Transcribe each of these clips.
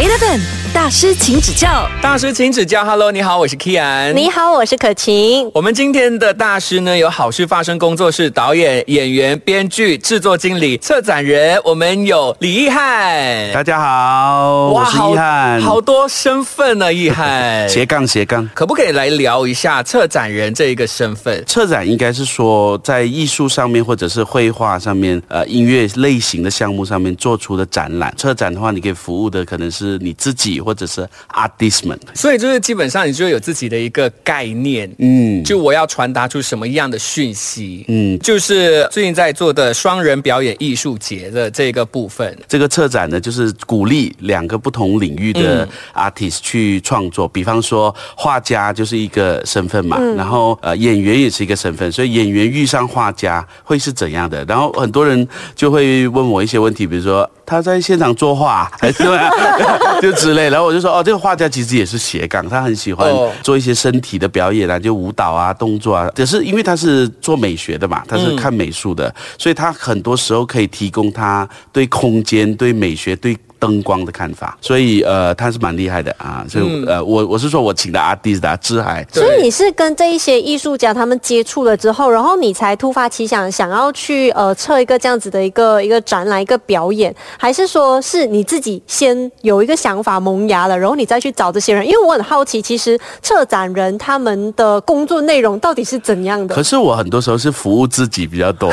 8 FM. 大师，请指教。大师，请指教。Hello，你好，我是 Kian。你好，我是可晴。我们今天的大师呢，有好事发生工作室导演、演员、编剧、制作经理、策展人。我们有李易翰。大家好，我是易翰。好多身份呢，义翰。斜杠斜杠，可不可以来聊一下策展人这一个身份？策展应该是说，在艺术上面或者是绘画上面，呃，音乐类型的项目上面做出的展览。策展的话，你可以服务的可能是你自己。或者是 artist 们，所以就是基本上你就有自己的一个概念，嗯，就我要传达出什么样的讯息，嗯，就是最近在做的双人表演艺术节的这个部分。这个策展呢，就是鼓励两个不同领域的 artist 去创作，比方说画家就是一个身份嘛，然后呃演员也是一个身份，所以演员遇上画家会是怎样的？然后很多人就会问我一些问题，比如说他在现场作画 还是 就之类。然后我就说，哦，这个画家其实也是斜杠，他很喜欢做一些身体的表演啊，就舞蹈啊、动作啊。只是因为他是做美学的嘛，他是看美术的，所以他很多时候可以提供他对空间、对美学、对。灯光的看法，所以呃，他是蛮厉害的啊。所以呃，我我是说我请的阿迪达志海。所以你是跟这一些艺术家他们接触了之后，然后你才突发奇想，想要去呃测一个这样子的一个一个展览、一个表演，还是说是你自己先有一个想法萌芽了，然后你再去找这些人？因为我很好奇，其实策展人他们的工作内容到底是怎样的？可是我很多时候是服务自己比较多，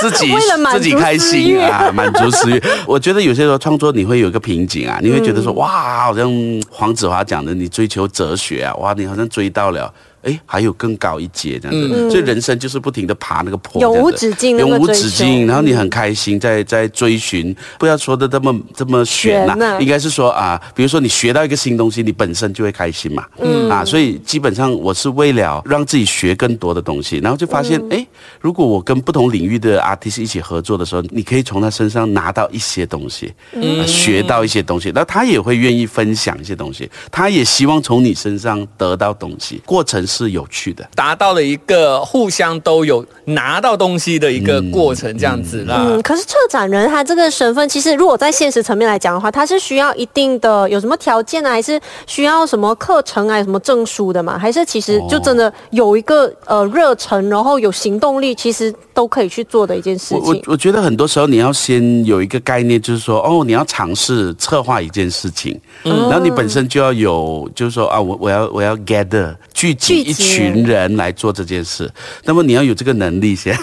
自 己 为了满足开心啊，满足私欲。我。觉得有些时候创作你会有一个瓶颈啊，你会觉得说哇，好像黄子华讲的，你追求哲学啊，哇，你好像追到了。哎，还有更高一阶这样子，所以人生就是不停的爬那个坡，永无止境，永无止境。然后你很开心，在在追寻，不要说的这么这么玄呐，应该是说啊，比如说你学到一个新东西，你本身就会开心嘛，嗯。啊，所以基本上我是为了让自己学更多的东西，然后就发现，哎，如果我跟不同领域的 artist 一起合作的时候，你可以从他身上拿到一些东西，嗯，学到一些东西，那他也会愿意分享一些东西，他也希望从你身上得到东西，过程。是有趣的，达到了一个互相都有拿到东西的一个过程，这样子啦。嗯，可是策展人他这个身份，其实如果在现实层面来讲的话，他是需要一定的有什么条件啊，还是需要什么课程啊，什么证书的嘛？还是其实就真的有一个呃热忱，然后有行动力，其实都可以去做的一件事情。我我觉得很多时候你要先有一个概念，就是说哦，你要尝试策划一件事情，嗯然后你本身就要有，就是说啊，我我要我要 gather 聚集。一群人来做这件事，那么你要有这个能力先，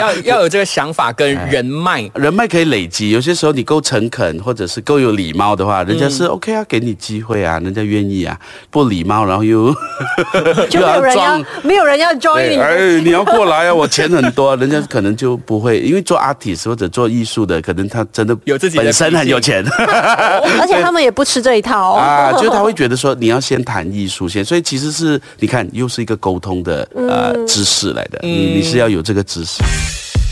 要 要有这个想法跟人脉，人脉可以累积。有些时候你够诚恳，或者是够有礼貌的话，人家是 OK 啊，给你机会啊，人家愿意啊。不礼貌，然后又就没有人要，没有人要 join 你。哎，你要过来啊，我钱很多，人家可能就不会，因为做 artist 或者做艺术的，可能他真的有自己本身很有钱，而且他们也不吃这一套 啊，就是他会觉得说你要先谈艺术先，所以其实是你看又。是一个沟通的呃知识来的，你你是要有这个知识。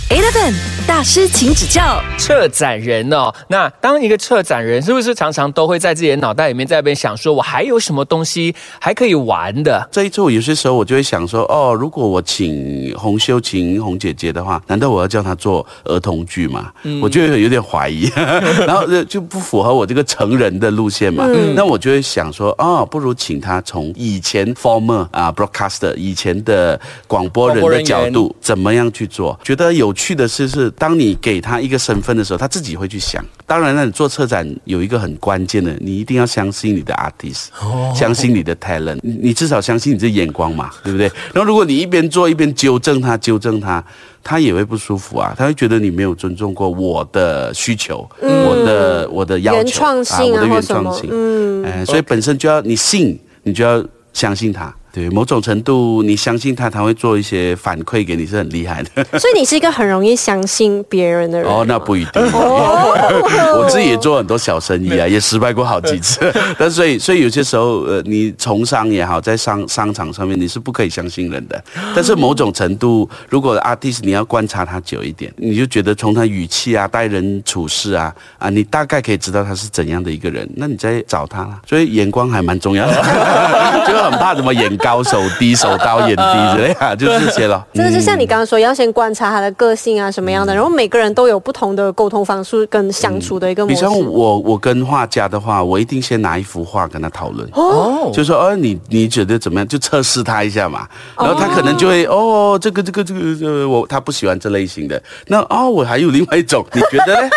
Eleven 大师，请指教。策展人哦，那当一个策展人，是不是常常都会在自己的脑袋里面在那边想说，我还有什么东西还可以玩的？这一次我，有些时候我就会想说，哦，如果我请洪秀琴洪姐姐的话，难道我要叫她做儿童剧吗？我就有点怀疑，然后就不符合我这个成人的路线嘛。那我就会想说，哦，不如请她从以前 former 啊 broadcaster 以前的广播人的角度，怎么样去做？觉得有。去的是是，当你给他一个身份的时候，他自己会去想。当然了，你做策展有一个很关键的，你一定要相信你的 artist，相信你的 talent，你至少相信你的眼光嘛，对不对？然后如果你一边做一边纠正他，纠正他，他也会不舒服啊，他会觉得你没有尊重过我的需求，我的我的要求，原创性啊，我的原创性，嗯，哎，所以本身就要你信，你就要相信他。对某种程度，你相信他，他会做一些反馈给你，是很厉害的。所以你是一个很容易相信别人的人。哦，那不一定。我自己也做很多小生意啊，也失败过好几次。但所以，所以有些时候，呃，你从商也好，在商商场上面，你是不可以相信人的。但是某种程度，如果 artist 你要观察他久一点，你就觉得从他语气啊、待人处事啊啊，你大概可以知道他是怎样的一个人。那你再找他啦，所以眼光还蛮重要的，就很怕什么眼。高手低，手高眼低之类啊，就这些了。真的是像你刚刚说，要先观察他的个性啊什么样的，然后每个人都有不同的沟通方式跟相处的一个模式。比方我我跟画家的话，我一定先拿一幅画跟他讨论，哦，就说哦你你觉得怎么样？就测试他一下嘛，然后他可能就会哦这个这个这个我他不喜欢这类型的，那哦我还有另外一种，你觉得呢？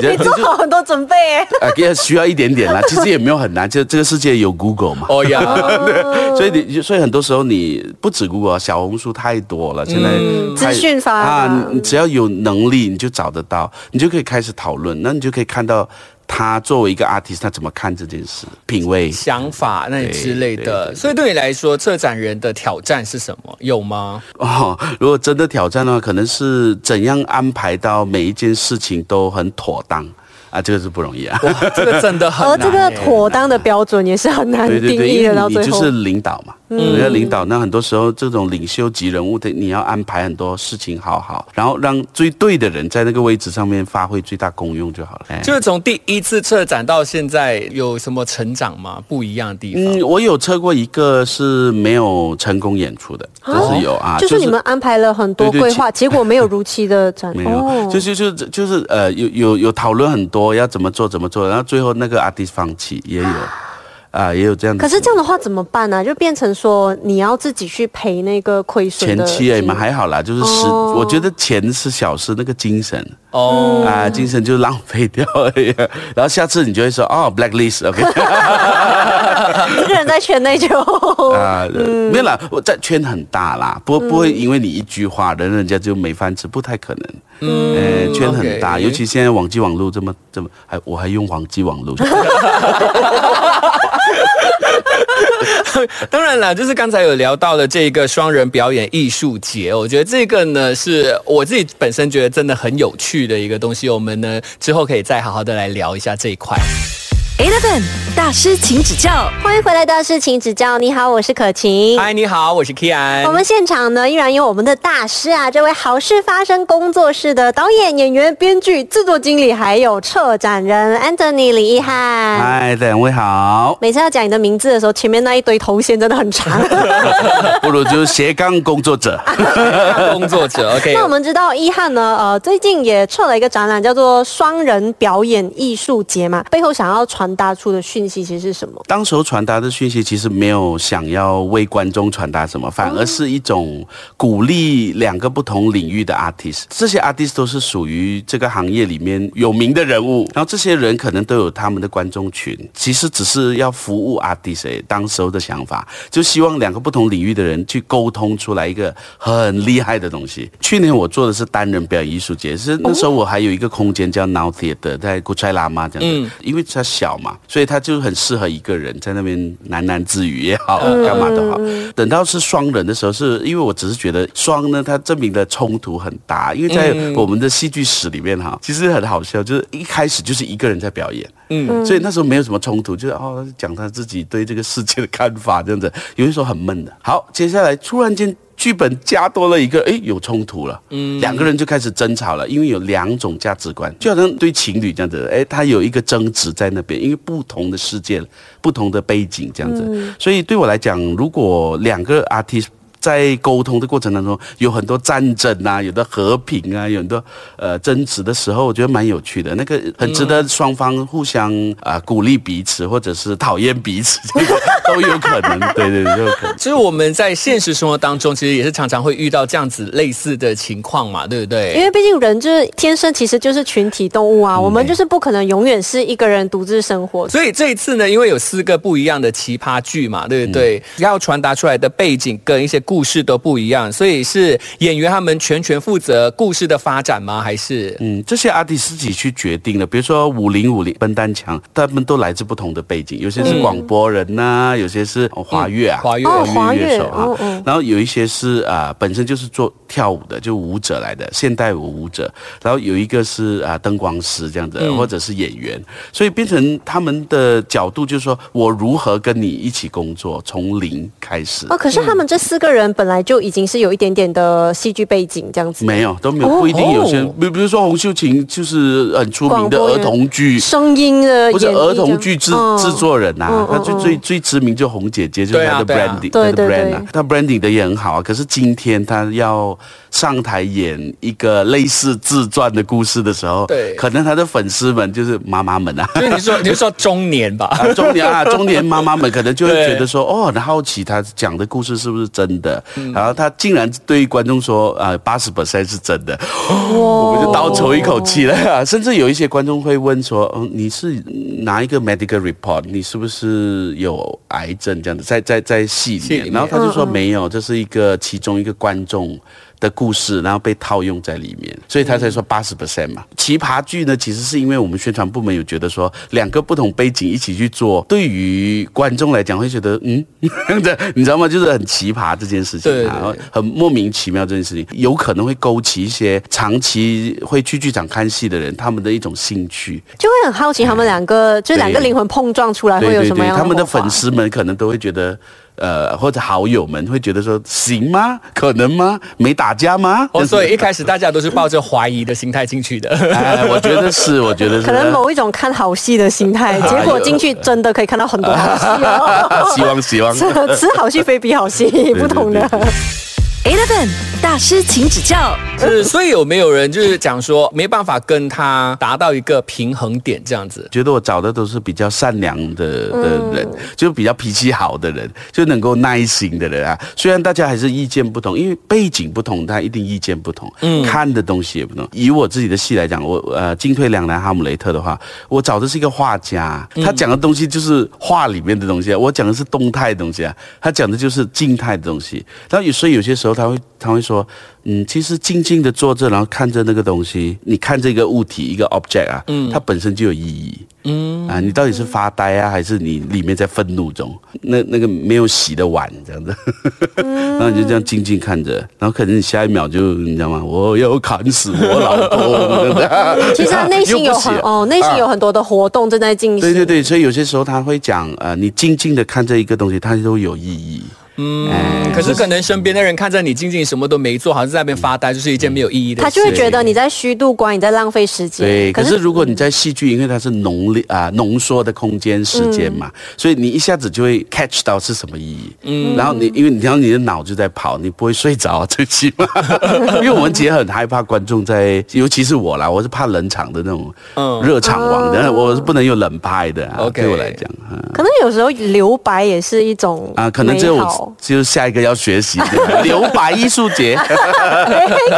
你做好很多准备哎，啊，也需要一点点啦，其实也没有很难，就这个世界有 Google 嘛，哦呀，所以你所以很多时候你不止 Google，小红书太多了，现在资讯发啊，你只要有能力你就找得到，你就可以开始讨论，那你就可以看到。他作为一个 artist，他怎么看这件事？品味、想法那之类的。所以对你来说，策展人的挑战是什么？有吗？哦，如果真的挑战的话，可能是怎样安排到每一件事情都很妥当。啊，这个是不容易啊，这个真的很难。而这个妥当的标准也是很难定义的。到最后，你就是领导嘛，你要领导，那很多时候这种领袖级人物的，你要安排很多事情好好，然后让最对的人在那个位置上面发挥最大功用就好了。就是从第一次策展到现在，有什么成长吗？不一样的地方？嗯，我有测过一个是没有成功演出的，就是有啊，就是你们安排了很多规划，结果没有如期的展。没有，就就就就是呃，有有有讨论很多。我要怎么做怎么做，然后最后那个阿迪放弃也有，啊，也有这样。可是这样的话怎么办呢？就变成说你要自己去赔那个亏损。前期哎嘛还好啦，就是时，我觉得钱是小事，那个精神哦啊，精神就浪费掉了。然后下次你就会说哦，blacklist，OK。这个人在圈内就 啊，没有啦，我在圈很大啦，不不会因为你一句话，人人家就没饭吃，不太可能。嗯，圈很大，尤其现在网际网络这么这么，还我还用网际网络。当然了，就是刚才有聊到的这个双人表演艺术节，我觉得这个呢是我自己本身觉得真的很有趣的一个东西，我们呢之后可以再好好的来聊一下这一块。Eleven 大师，请指教。欢迎回来，大师，请指教。你好，我是可晴。嗨，你好，我是 Kian。我们现场呢，依然有我们的大师啊，这位好事发生工作室的导演、演员、编剧、制作经理，还有策展人 Anthony 李一翰。嗨，两位好。每次要讲你的名字的时候，前面那一堆头衔真的很长。不如就是斜杠工作者。工作者，OK。那我们知道一翰呢，呃，最近也策了一个展览，叫做双人表演艺术节嘛，背后想要传。传达出的讯息其实是什么？当时候传达的讯息其实没有想要为观众传达什么，反而是一种鼓励两个不同领域的 artist。这些 artist 都是属于这个行业里面有名的人物，然后这些人可能都有他们的观众群。其实只是要服务 artist。当时候的想法就希望两个不同领域的人去沟通出来一个很厉害的东西。去年我做的是单人表演艺术节，是那时候我还有一个空间叫 Now Theatre，在古柴拉嘛这样子，因为它小。嘛，所以他就很适合一个人在那边喃喃自语也好，干嘛都好。等到是双人的时候，是因为我只是觉得双呢，它证明的冲突很大。因为在我们的戏剧史里面哈，其实很好笑，就是一开始就是一个人在表演，嗯，所以那时候没有什么冲突，就是哦讲他自己对这个世界的看法这样子，有些时候很闷的。好，接下来突然间。剧本加多了一个，哎，有冲突了，嗯，两个人就开始争吵了，因为有两种价值观，就好像对情侣这样子，哎，他有一个争执在那边，因为不同的世界、不同的背景这样子，所以对我来讲，如果两个 artist。在沟通的过程当中，有很多战争啊，有的和平啊，有很多呃争执的时候，我觉得蛮有趣的。那个很值得双方互相啊鼓励彼此，或者是讨厌彼此，都有可能。对对对，有可能。其实我们在现实生活当中，其实也是常常会遇到这样子类似的情况嘛，对不对？因为毕竟人就是天生其实就是群体动物啊，我们就是不可能永远是一个人独自生活。所以这一次呢，因为有四个不一样的奇葩剧嘛，对不对？要传达出来的背景跟一些故。故事都不一样，所以是演员他们全权负责故事的发展吗？还是嗯，这些阿弟自己去决定的。比如说五零五零笨蛋强，他们都来自不同的背景，有些是广播人呐，有些是华乐啊，华乐华乐乐手啊，然后有一些是啊，本身就是做跳舞的，就舞者来的现代舞舞者，然后有一个是啊灯光师这样子，或者是演员，所以变成他们的角度就是说我如何跟你一起工作，从零开始。哦，可是他们这四个人。人本来就已经是有一点点的戏剧背景这样子？没有，都没有，不一定有些，比比如说洪秀琴就是很出名的儿童剧声音的，不是儿童剧制制作人呐，他最最最知名就洪姐姐就是他的 branding，对对对，他 branding 的也很好啊。可是今天他要上台演一个类似自传的故事的时候，对，可能他的粉丝们就是妈妈们啊，你说 你说中年吧，中年啊，中年妈妈们可能就会觉得说，哦，很好奇他讲的故事是不是真的，然后他竟然对观众说啊，八十 percent 是真的，我们就倒抽一口气了。甚至有一些观众会问说，嗯，你是拿一个 medical report，你是不是有癌症这样子，在在在戏里面，然后他就说没有，这是一个其中一个观众。的故事，然后被套用在里面，所以他才说八十 percent 嘛。奇葩剧呢，其实是因为我们宣传部门有觉得说，两个不同背景一起去做，对于观众来讲会觉得，嗯，你知道吗？就是很奇葩这件事情，然后很莫名其妙这件事情，有可能会勾起一些长期会去剧场看戏的人他们的一种兴趣，就会很好奇他们两个就两个灵魂碰撞出来会有什么样？他们的粉丝们可能都会觉得。呃，或者好友们会觉得说，行吗？可能吗？没打架吗？哦，所以一开始大家都是抱着怀疑的心态进去的。哎，我觉得是，我觉得是。可能某一种看好戏的心态，结果进去真的可以看到很多好戏。希望希望。吃好戏非比好戏，不同的。Eleven 大师，请指教。是，所以有没有人就是讲说没办法跟他达到一个平衡点这样子？觉得我找的都是比较善良的的人，就比较脾气好的人，就能够耐心的人啊。虽然大家还是意见不同，因为背景不同，他一定意见不同，嗯，看的东西也不同。以我自己的戏来讲，我呃进退两难哈姆雷特的话，我找的是一个画家，他讲的东西就是画里面的东西啊，我讲的是动态的东西啊，他讲的就是静态的东西。然后有所以有些时候。他会他会说，嗯，其实静静的坐着，然后看着那个东西，你看这个物体一个 object 啊，嗯，它本身就有意义，嗯啊，你到底是发呆啊，还是你里面在愤怒中？那那个没有洗的碗这样子，然后你就这样静静看着，然后可能你下一秒就你知道吗？我要砍死我老公。其实他内心有很哦，内心有很多的活动正在进行。对对对，所以有些时候他会讲，呃，你静静的看这一个东西，它都有意义。嗯，可是可能身边的人看着你静静什么都没做，好像在那边发呆，就是一件没有意义的。他就会觉得你在虚度光，你在浪费时间。对，可是如果你在戏剧，因为它是浓啊浓缩的空间时间嘛，所以你一下子就会 catch 到是什么意义。嗯，然后你因为你然后你的脑就在跑，你不会睡着，最起码。因为我们其实很害怕观众在，尤其是我啦，我是怕冷场的那种热场王的，我是不能有冷拍的。OK，对我来讲，可能有时候留白也是一种啊，可能只有。就是下一个要学习的 留白艺术节，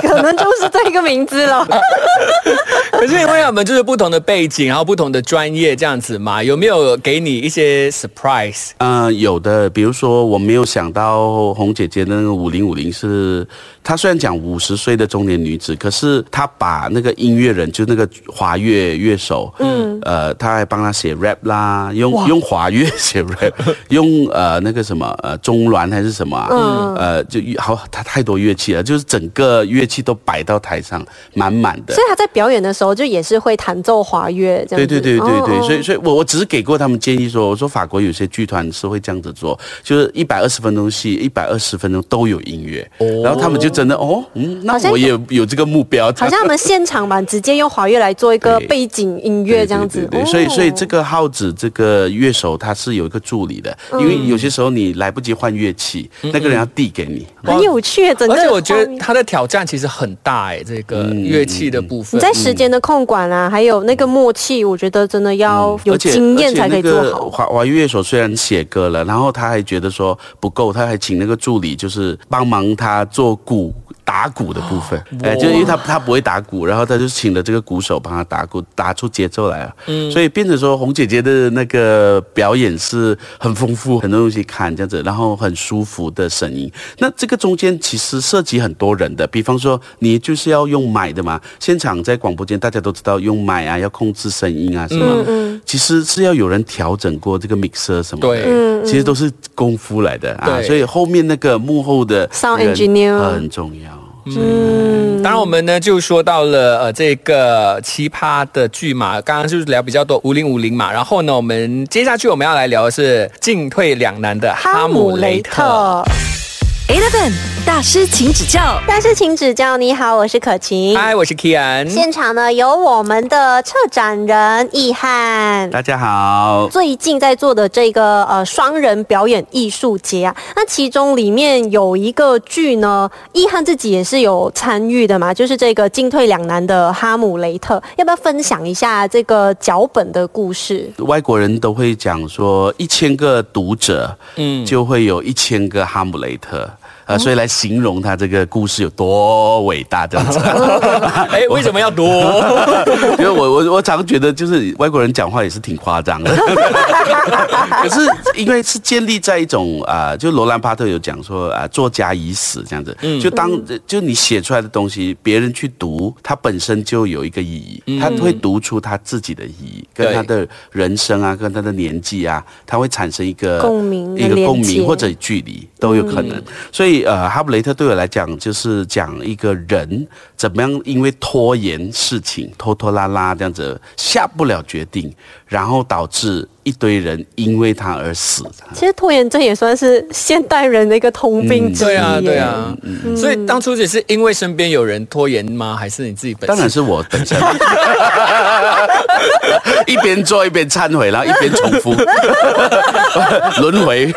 可能就是这个名字了。可是因为我们就是不同的背景，然后不同的专业这样子嘛，有没有给你一些 surprise？嗯，有的，比如说我没有想到红姐姐的那个五零五零是。她虽然讲五十岁的中年女子，可是她把那个音乐人，就那个华乐乐手，嗯，呃，她还帮她写 rap 啦，用用华乐写 rap，用呃那个什么呃中阮还是什么，嗯，呃就好，他太多乐器了，就是整个乐器都摆到台上，满满的。所以他在表演的时候就也是会弹奏华乐这样。对对对对对，所以所以我我只是给过他们建议说，我说法国有些剧团是会这样子做，就是一百二十分钟戏，一百二十分钟都有音乐，然后他们就。真的哦，嗯，那我也有这个目标。好像 他们现场吧，直接用华乐来做一个背景音乐这样子。对，所以所以这个耗子这个乐手他是有一个助理的，因为有些时候你来不及换乐器，那个人要递给你。很有趣，整个。而且我觉得他的挑战其实很大哎，这个乐器的部分。你在时间的控管啊，还有那个默契，我觉得真的要有经验才可以做好。华华乐手虽然写歌了，然后他还觉得说不够，他还请那个助理就是帮忙他做鼓。打鼓的部分，哎，就因为他他不会打鼓，然后他就请了这个鼓手帮他打鼓，打出节奏来了。嗯，所以变成说红姐姐的那个表演是很丰富，很多东西看这样子，然后很舒服的声音。那这个中间其实涉及很多人的，比方说你就是要用麦的嘛，现场在广播间大家都知道用麦啊，要控制声音啊什么，嗯嗯，其实是要有人调整过这个 mixer 什么的，对，其实都是功夫来的啊。所以后面那个幕后的 sound engineer 很重要。嗯，当然我们呢就说到了呃这个奇葩的剧嘛，刚刚就是聊比较多五零五零嘛，然后呢我们接下去我们要来聊的是进退两难的哈姆雷特。Eleven 大师，请指教。大师，请指教。你好，我是可晴。嗨，我是 Kian。现场呢有我们的策展人易翰。大家好。最近在做的这个呃双人表演艺术节啊，那其中里面有一个剧呢，易翰自己也是有参与的嘛，就是这个进退两难的哈姆雷特。要不要分享一下这个脚本的故事？外国人都会讲说，一千个读者，嗯，就会有一千个哈姆雷特。呃，所以来形容他这个故事有多伟大这样子。哎，为什么要多？因为我我我常觉得，就是外国人讲话也是挺夸张的。可是因为是建立在一种啊，就罗兰巴特有讲说啊，作家已死这样子。嗯。就当就你写出来的东西，别人去读，它本身就有一个意义，他会读出他自己的意义，跟他的人生啊，跟他的年纪啊，他会产生一个共鸣，一个共鸣或者距离都有可能。所以。呃，哈姆雷特对我来讲，就是讲一个人怎么样，因为拖延事情，拖拖拉拉这样子下不了决定，然后导致。一堆人因为他而死。其实拖延症也算是现代人的一个通病之一。对啊，对啊。所以当初只是因为身边有人拖延吗？还是你自己本身？当然是我本身。一边做一边忏悔，然后一边重复轮回。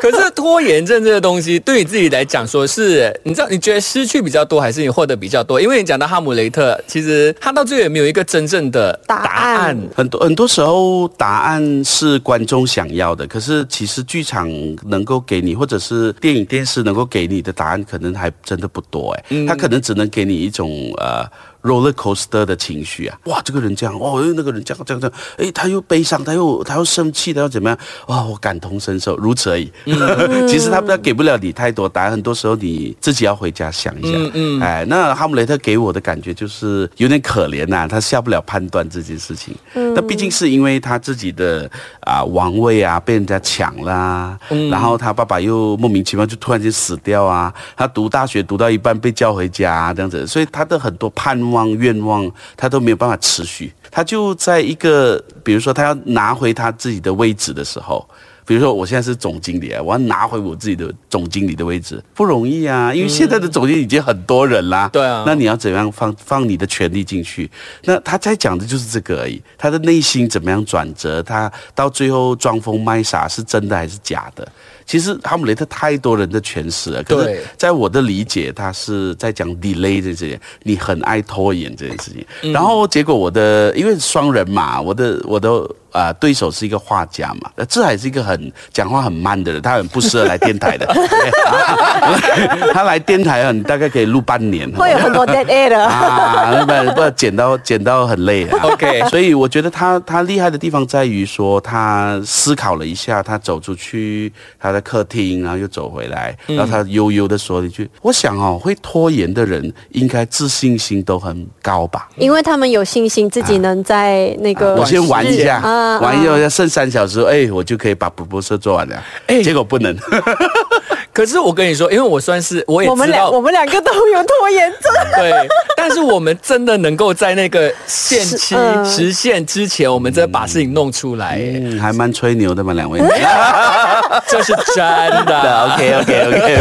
可是拖延症这个东西，对你自己来讲，说是你知道，你觉得失去比较多，还是你获得比较多？因为你讲到哈姆雷特，其实他到最后也没有一个真正的答案。很多很多时候。答案是观众想要的，可是其实剧场能够给你，或者是电影电视能够给你的答案，可能还真的不多哎，他可能只能给你一种呃。Roller coaster 的情绪啊，哇，这个人这样，哦，那个人这样这样这样，哎，他又悲伤，他又他又生气，他又怎么样？哇，我感同身受，如此而已。其实他他给不了你太多答案，很多时候你自己要回家想一下。嗯嗯。哎，那哈姆雷特给我的感觉就是有点可怜呐，他下不了判断这件事情。嗯。那毕竟是因为他自己的啊王位啊被人家抢啦，然后他爸爸又莫名其妙就突然间死掉啊，他读大学读到一半被叫回家这样子，所以他的很多盼。望愿望，他都没有办法持续。他就在一个，比如说，他要拿回他自己的位置的时候，比如说，我现在是总经理啊，我要拿回我自己的总经理的位置，不容易啊。因为现在的总经理已经很多人啦，对啊。那你要怎样放放你的权利进去？那他在讲的就是这个而已。他的内心怎么样转折？他到最后装疯卖傻是真的还是假的？其实哈姆雷特太多人的诠释了，可是在我的理解，他是在讲 delay 这件事情，你很爱拖延这件事情。然后结果我的因为双人嘛，我的我的啊对手是一个画家嘛，那这还是一个很讲话很慢的人，他很不适合来电台的。他来电台啊，你大概可以录半年，会有很多 dead air 的 啊，不不剪到剪到很累。OK，所以我觉得他他厉害的地方在于说，他思考了一下，他走出去，他在。客厅，然后又走回来，然后他悠悠的说了一句：“我想哦，会拖延的人应该自信心都很高吧？因为他们有信心自己能在那个……我先玩一下，玩一下，剩三小时，哎，我就可以把补播社做完了。哎，结果不能。可是我跟你说，因为我算是我也我们两 我们两个都有拖延症。对，但是我们真的能够在那个限期实现之前，我们真的把事情弄出来，嗯，还蛮吹牛的嘛，两位。这是真的，OK OK OK。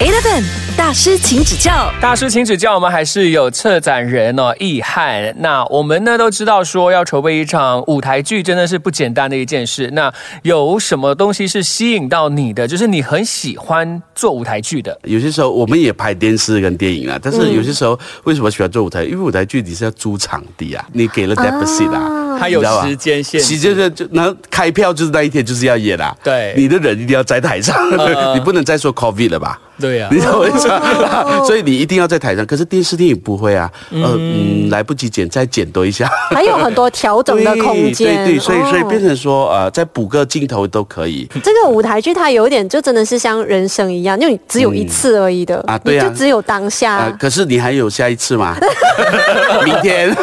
Eleven 大师，请指教。大师，请指教。我们还是有策展人哦，易翰。那我们呢都知道，说要筹备一场舞台剧，真的是不简单的一件事。那有什么东西是吸引到你的？就是你很喜欢做舞台剧的。有些时候我们也拍电视跟电影啊，但是有些时候为什么喜欢做舞台？因为舞台剧你是要租场地啊，你给了 deposit 啊。他有时间限，时间就就那开票就是那一天就是要演啦。对，你的人一定要在台上，你不能再说 COVID 了吧？对呀，你懂我意思吗？所以你一定要在台上。可是电视电影不会啊，呃嗯，来不及剪，再剪多一下，还有很多调整的空间。对对，所以所以变成说呃，再补个镜头都可以。这个舞台剧它有点就真的是像人生一样，因为只有一次而已的啊，对啊，就只有当下。可是你还有下一次吗？明天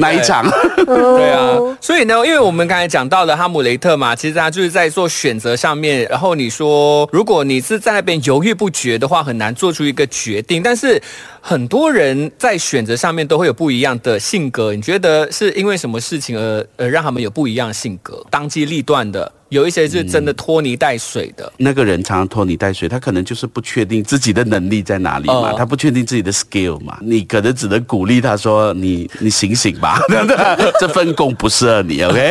哪一场？对啊，所以呢，因为我们刚才讲到了哈姆雷特嘛，其实他就是在做选择上面。然后你说，如果你是在那边犹豫不决的话，很难做出一个决定。但是很多人在选择上面都会有不一样的性格。你觉得是因为什么事情而呃让他们有不一样的性格？当机立断的。有一些是真的拖泥带水的。那个人常常拖泥带水，他可能就是不确定自己的能力在哪里嘛，哦他不确定自己的 skill 嘛，你可能只能鼓励他说：“你你醒醒吧，这份工不适合你，OK？”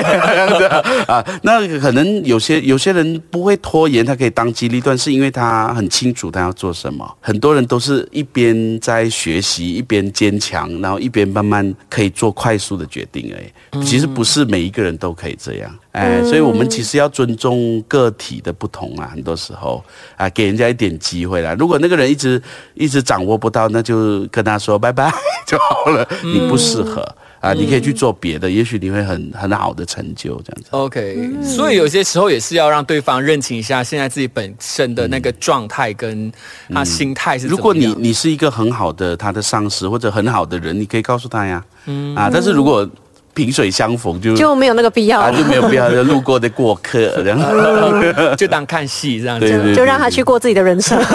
啊，那可能有些有些人不会拖延，他可以当机立断，是因为他很清楚他要做什么。很多人都是一边在学习，一边坚强，然后一边慢慢可以做快速的决定。而已，其实不是每一个人都可以这样。哎，所以我们其实要尊重个体的不同啊，很多时候啊，给人家一点机会啦。如果那个人一直一直掌握不到，那就跟他说拜拜 就好了。你不适合啊，你可以去做别的，也许你会很很好的成就这样子。OK，、所以有些时候也是要让对方认清一下现在自己本身的那个状态跟他心态是。如果你你是一个很好的他的上司或者很好的人，你可以告诉他呀，嗯啊，但是如果萍水相逢就就没有那个必要啊了，就没有必要就路过的过客 这样。就当看戏这样子。对对就让他去过自己的人生。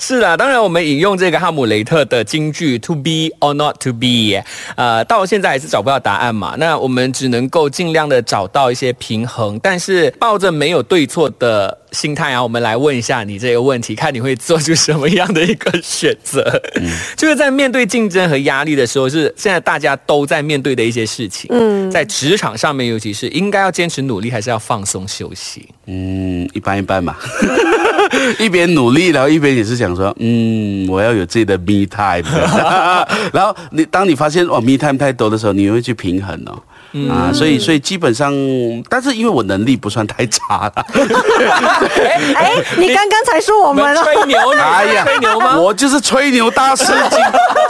是啦，当然我们引用这个哈姆雷特的金句 “to be or not to be”，呃，到现在还是找不到答案嘛。那我们只能够尽量的找到一些平衡，但是抱着没有对错的心态啊，我们来问一下你这个问题，看你会做出什么样的一个选择。就是在面对竞争和压力的时候，是现在大家都在面对的一些事情。嗯，在职场上面，尤其是应该要坚持努力，还是要放松休息？嗯，一般一般嘛，一边努力，然后一边也是想说，嗯，我要有自己的 me time。然后你当你发现哦 me time 太多的时候，你会去平衡哦。啊，所以所以基本上，但是因为我能力不算太差了，哎，你刚刚才说我们了，吹牛呢？哎呀，吹牛吗？我就是吹牛大师，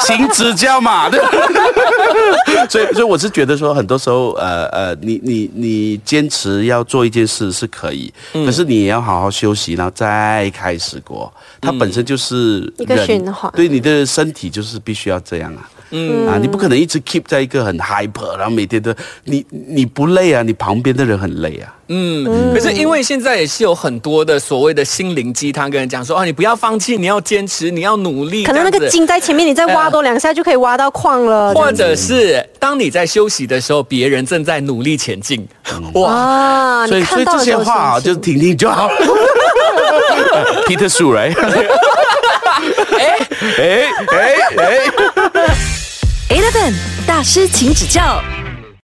请请指教嘛。对 所以所以我是觉得说，很多时候，呃呃，你你你坚持要做一件事是可以，嗯可是你也要好好休息，然后再开始过。它本身就是一个人循环对你的身体就是必须要这样啊。嗯啊，你不可能一直 keep 在一个很 hyper，然后每天都你你不累啊，你旁边的人很累啊。嗯，可是因为现在也是有很多的所谓的心灵鸡汤，跟人讲说，哦，你不要放弃，你要坚持，你要努力，可能那个金在前面，你再挖多两下就可以挖到矿了。或者是当你在休息的时候，别人正在努力前进，哇，啊，所以所以这些话啊，就听听就好。Peter right？哎哎哎哎。大师请指教。